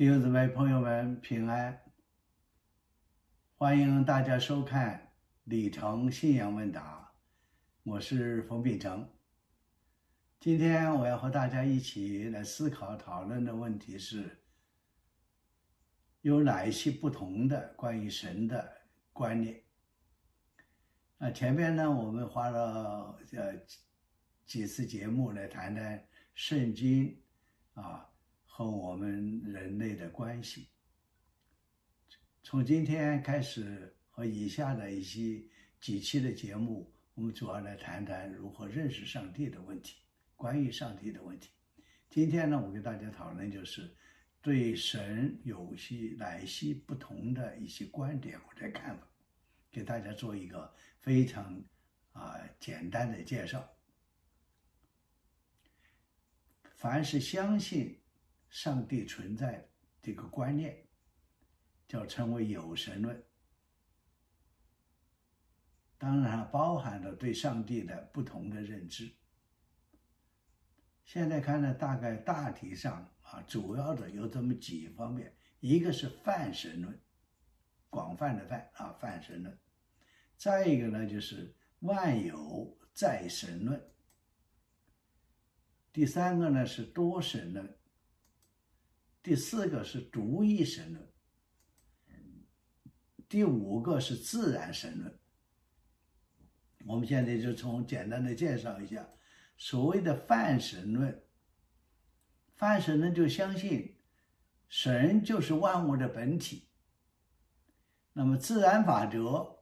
弟兄姊妹、朋友们平安！欢迎大家收看李成信仰问答，我是冯秉成。今天我要和大家一起来思考、讨论的问题是：有哪一些不同的关于神的观念？啊，前面呢，我们花了呃几次节目来谈谈圣经啊。和我们人类的关系。从今天开始和以下的一些几期的节目，我们主要来谈谈如何认识上帝的问题，关于上帝的问题。今天呢，我跟大家讨论就是对神有些哪些不同的一些观点或者看法，给大家做一个非常啊简单的介绍。凡是相信。上帝存在的这个观念，叫称为有神论。当然，包含了对上帝的不同的认知。现在看呢，大概大体上啊，主要的有这么几方面：一个是泛神论，广泛的泛啊，泛神论；再一个呢，就是万有在神论；第三个呢是多神论。第四个是独一神论，第五个是自然神论。我们现在就从简单的介绍一下，所谓的泛神论，泛神论就相信神就是万物的本体，那么自然法则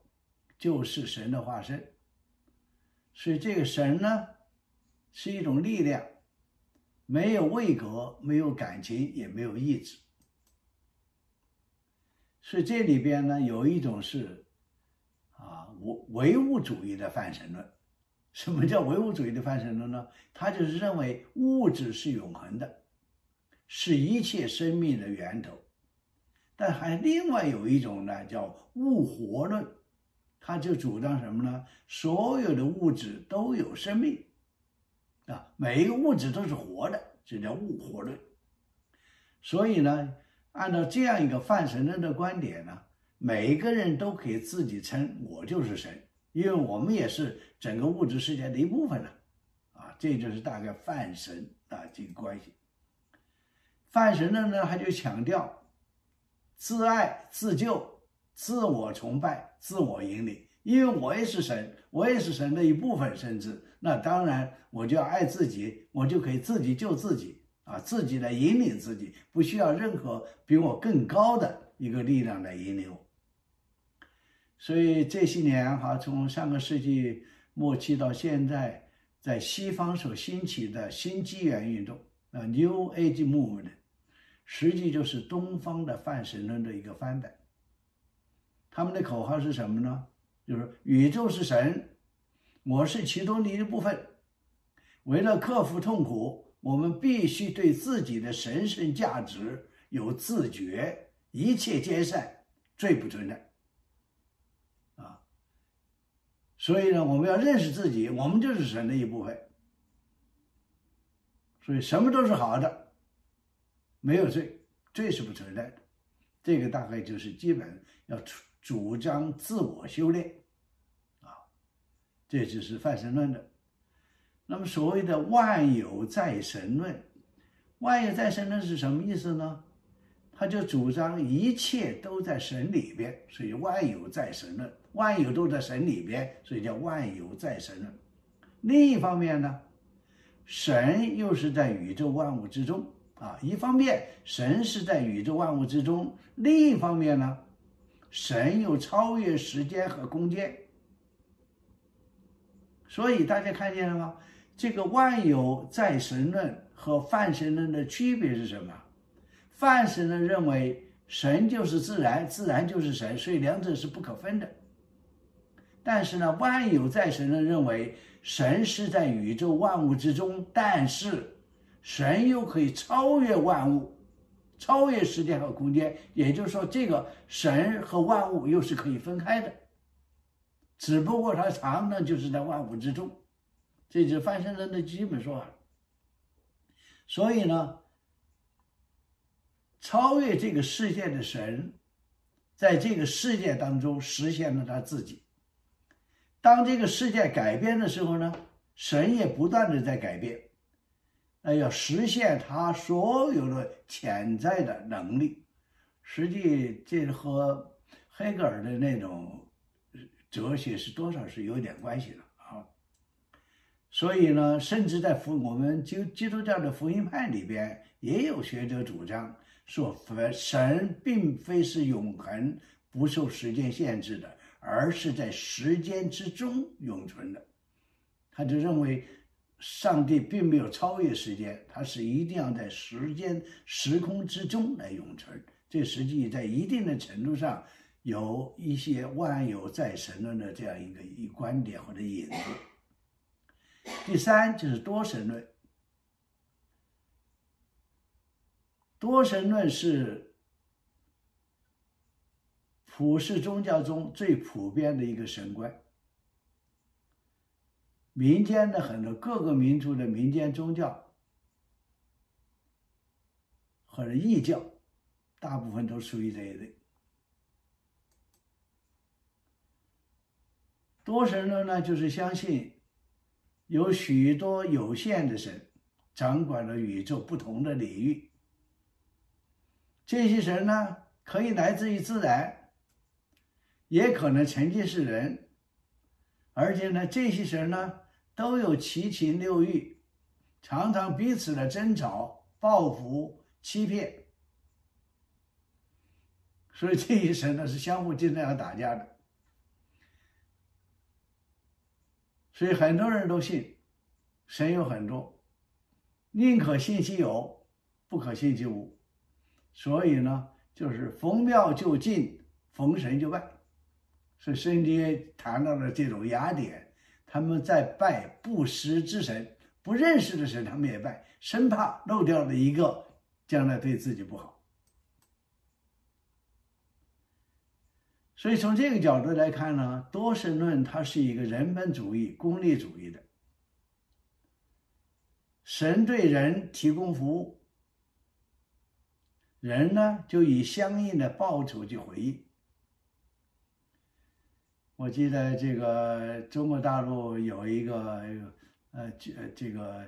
就是神的化身，所以这个神呢是一种力量。没有位格，没有感情，也没有意志，所以这里边呢，有一种是啊唯唯物主义的泛神论。什么叫唯物主义的泛神论呢？他就是认为物质是永恒的，是一切生命的源头。但还另外有一种呢，叫物活论，他就主张什么呢？所有的物质都有生命。啊，每一个物质都是活的，这叫物活论。所以呢，按照这样一个泛神论的观点呢，每一个人都可以自己称我就是神，因为我们也是整个物质世界的一部分了。啊，这就是大概泛神啊这个关系。泛神论呢，他就强调自爱、自救、自我崇拜、自我引领。因为我也是神，我也是神的一部分，甚至那当然我就要爱自己，我就可以自己救自己啊，自己来引领自己，不需要任何比我更高的一个力量来引领我。所以这些年哈，从上个世纪末期到现在，在西方所兴起的新纪元运动啊，New Age Movement，实际就是东方的泛神论的一个翻版。他们的口号是什么呢？就是宇宙是神，我是其中的一部分。为了克服痛苦，我们必须对自己的神圣价值有自觉，一切皆善，罪不存在。啊，所以呢，我们要认识自己，我们就是神的一部分。所以什么都是好的，没有罪，罪是不存在的。这个大概就是基本要主主张自我修炼。这就是泛神论的。那么所谓的万有在神论，万有在神论是什么意思呢？他就主张一切都在神里边，所以万有在神论，万有都在神里边，所以叫万有在神论。另一方面呢，神又是在宇宙万物之中啊。一方面，神是在宇宙万物之中；另一方面呢，神又超越时间和空间。所以大家看见了吗？这个万有在神论和泛神论的区别是什么？泛神论认为神就是自然，自然就是神，所以两者是不可分的。但是呢，万有在神论认为神是在宇宙万物之中，但是神又可以超越万物，超越时间和空间。也就是说，这个神和万物又是可以分开的。只不过他常呢，就是在万物之中，这就是翻身人的基本说法。所以呢，超越这个世界的神，在这个世界当中实现了他自己。当这个世界改变的时候呢，神也不断的在改变，那要实现他所有的潜在的能力。实际这和黑格尔的那种哲学是多少是有点关系的啊。所以呢，甚至在福我们基基督教的福音派里边，也有学者主张说，佛神并非是永恒、不受时间限制的，而是在时间之中永存的。他就认为，上帝并没有超越时间，他是一定要在时间时空之中来永存。这实际在一定的程度上有一些万有在神论的这样一个一观点或者引子。第三就是多神论，多神论是普世宗教中最普遍的一个神观。民间的很多各个民族的民间宗教或者异教。大部分都属于这一类。多神论呢，就是相信有许多有限的神掌管了宇宙不同的领域。这些神呢，可以来自于自然，也可能曾经是人，而且呢，这些神呢都有七情六欲，常常彼此的争吵、报复、欺骗。所以这一神呢是相互经常要打架的，所以很多人都信神有很多，宁可信其有，不可信其无。所以呢，就是逢庙就进，逢神就拜。所以圣经谈到了这种雅典，他们在拜不识之神，不认识的神，他们也拜，生怕漏掉了一个，将来对自己不好。所以从这个角度来看呢，多神论它是一个人本主义、功利主义的，神对人提供服务，人呢就以相应的报酬去回应。我记得这个中国大陆有一个呃这这个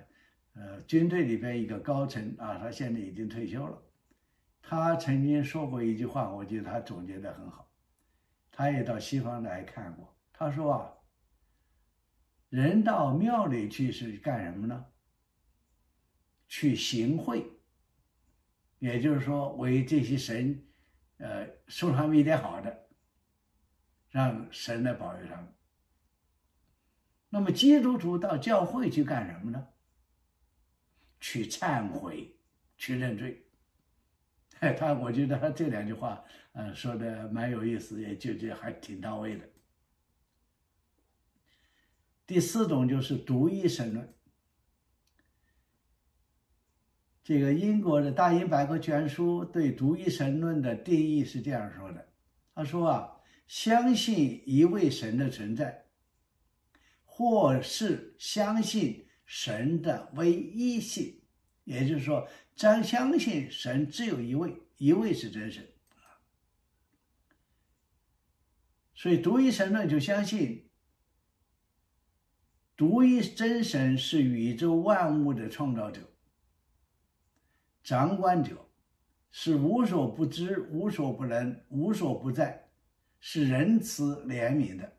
呃军队里边一个高层啊，他现在已经退休了，他曾经说过一句话，我觉得他总结的很好。他也到西方来看过。他说啊，人到庙里去是干什么呢？去行贿，也就是说为这些神，呃，送他们一点好的，让神来保佑他们。那么基督徒到教会去干什么呢？去忏悔，去认罪。他，我觉得他这两句话，嗯，说的蛮有意思，也就就还挺到位的。第四种就是独一神论。这个英国的大英百科全书对独一神论的定义是这样说的：他说啊，相信一位神的存在，或是相信神的唯一性。也就是说，将相信神只有一位，一位是真神所以独一神论就相信，独一真神是宇宙万物的创造者、掌管者，是无所不知、无所不能、无所不在，是仁慈怜悯的。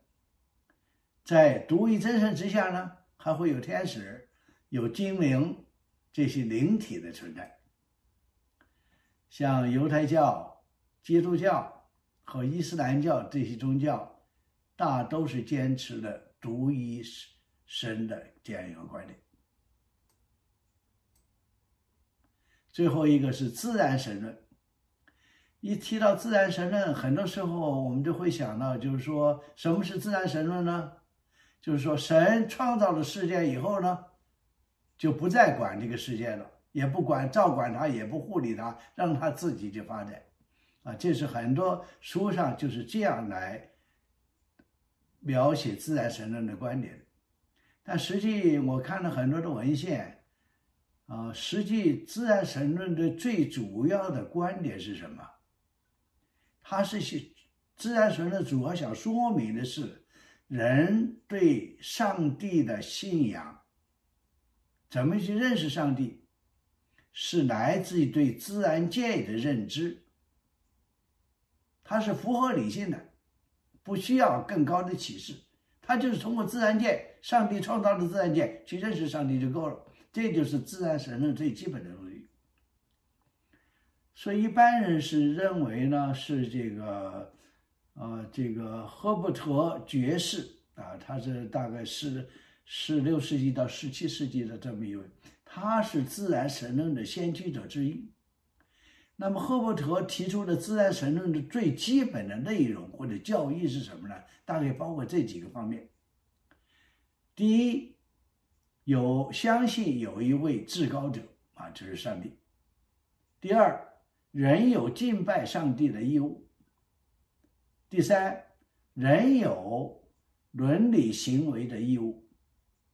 在独一真神之下呢，还会有天使，有精灵。这些灵体的存在，像犹太教、基督教和伊斯兰教这些宗教，大都是坚持的独一神的这样一个观点。最后一个是自然神论。一提到自然神论，很多时候我们就会想到，就是说什么是自然神论呢？就是说神创造了世界以后呢？就不再管这个世界了，也不管照管它，也不护理它，让它自己去发展，啊，这是很多书上就是这样来描写自然神论的观点。但实际我看了很多的文献，啊，实际自然神论的最主要的观点是什么？它是自然神论主要想说明的是，人对上帝的信仰，怎么去认识上帝，是来自于对自然界的认知，它是符合理性的，不需要更高的启示，它就是通过自然界，上帝创造的自然界去认识上帝就够了。这就是自然神论最基本的东西，所以一般人是认为呢，是这个，呃，这个赫伯特爵士。啊，他是大概是十六世纪到十七世纪的这么一位，他是自然神论的先驱者之一。那么赫伯特提出的自然神论的最基本的内容或者教义是什么呢？大概包括这几个方面。第一。有相信有一位至高者啊，就是上帝。第二，人有敬拜上帝的义务。第三，人有伦理行为的义务。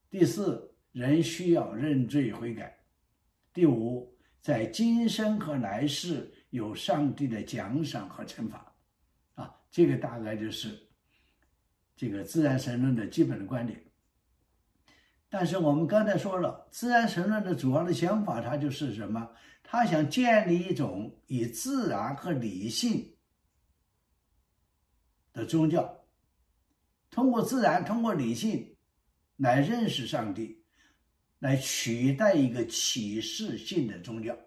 第四，人需要认罪悔改。第五，在今生和来世有上帝的奖赏和惩罚。啊，这个大概就是这个自然神论的基本的观点。但是我们刚才说了，自然神论的主要的想法，它就是什么？他想建立一种以自然和理性的宗教，通过自然，通过理性来认识上帝，来取代一个启示性的宗教。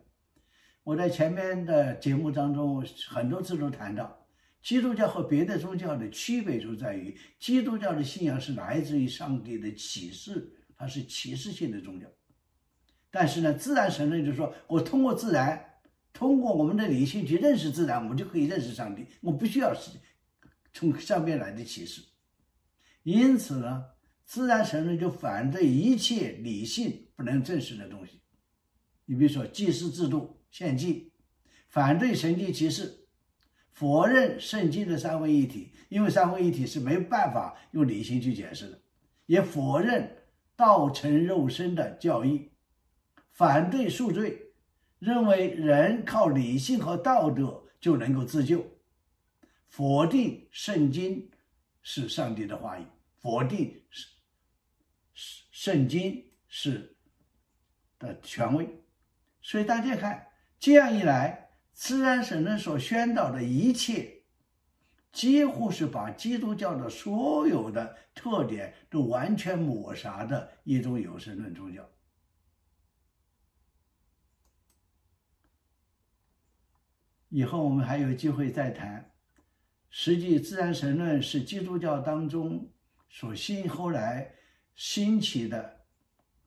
我在前面的节目当中很多次都谈到，基督教和别的宗教的区别就在于，基督教的信仰是来自于上帝的启示。它是启示性的宗教，但是呢，自然神论就是说我通过自然，通过我们的理性去认识自然，我们就可以认识上帝。我不需要是从上面来的启示。因此呢，自然神论就反对一切理性不能证实的东西。你比如说祭祀制度、献祭，反对神迹启示，否认圣经的三位一体，因为三位一体是没办法用理性去解释的，也否认。道成肉身的教义，反对赎罪，认为人靠理性和道德就能够自救，否定圣经是上帝的话语，否定圣圣经是的权威。所以大家看，这样一来，自然神论所宣导的一切。几乎是把基督教的所有的特点都完全抹杀的一种有神论宗教。以后我们还有机会再谈。实际自然神论是基督教当中所兴后来兴起的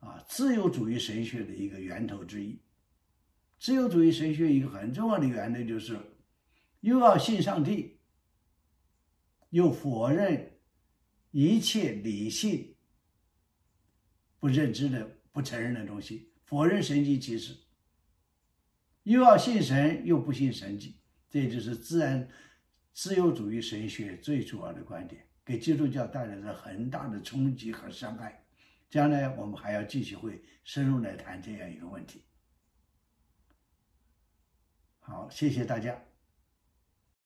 啊自由主义神学的一个源头之一。自由主义神学一个很重要的原则就是，又要信上帝。又否认一切理性不认知的、不承认的东西，否认神迹启示，又要信神，又不信神迹，这就是自然自由主义神学最主要的观点，给基督教带来了很大的冲击和伤害。将来我们还要继续会深入来谈这样一个问题。好，谢谢大家。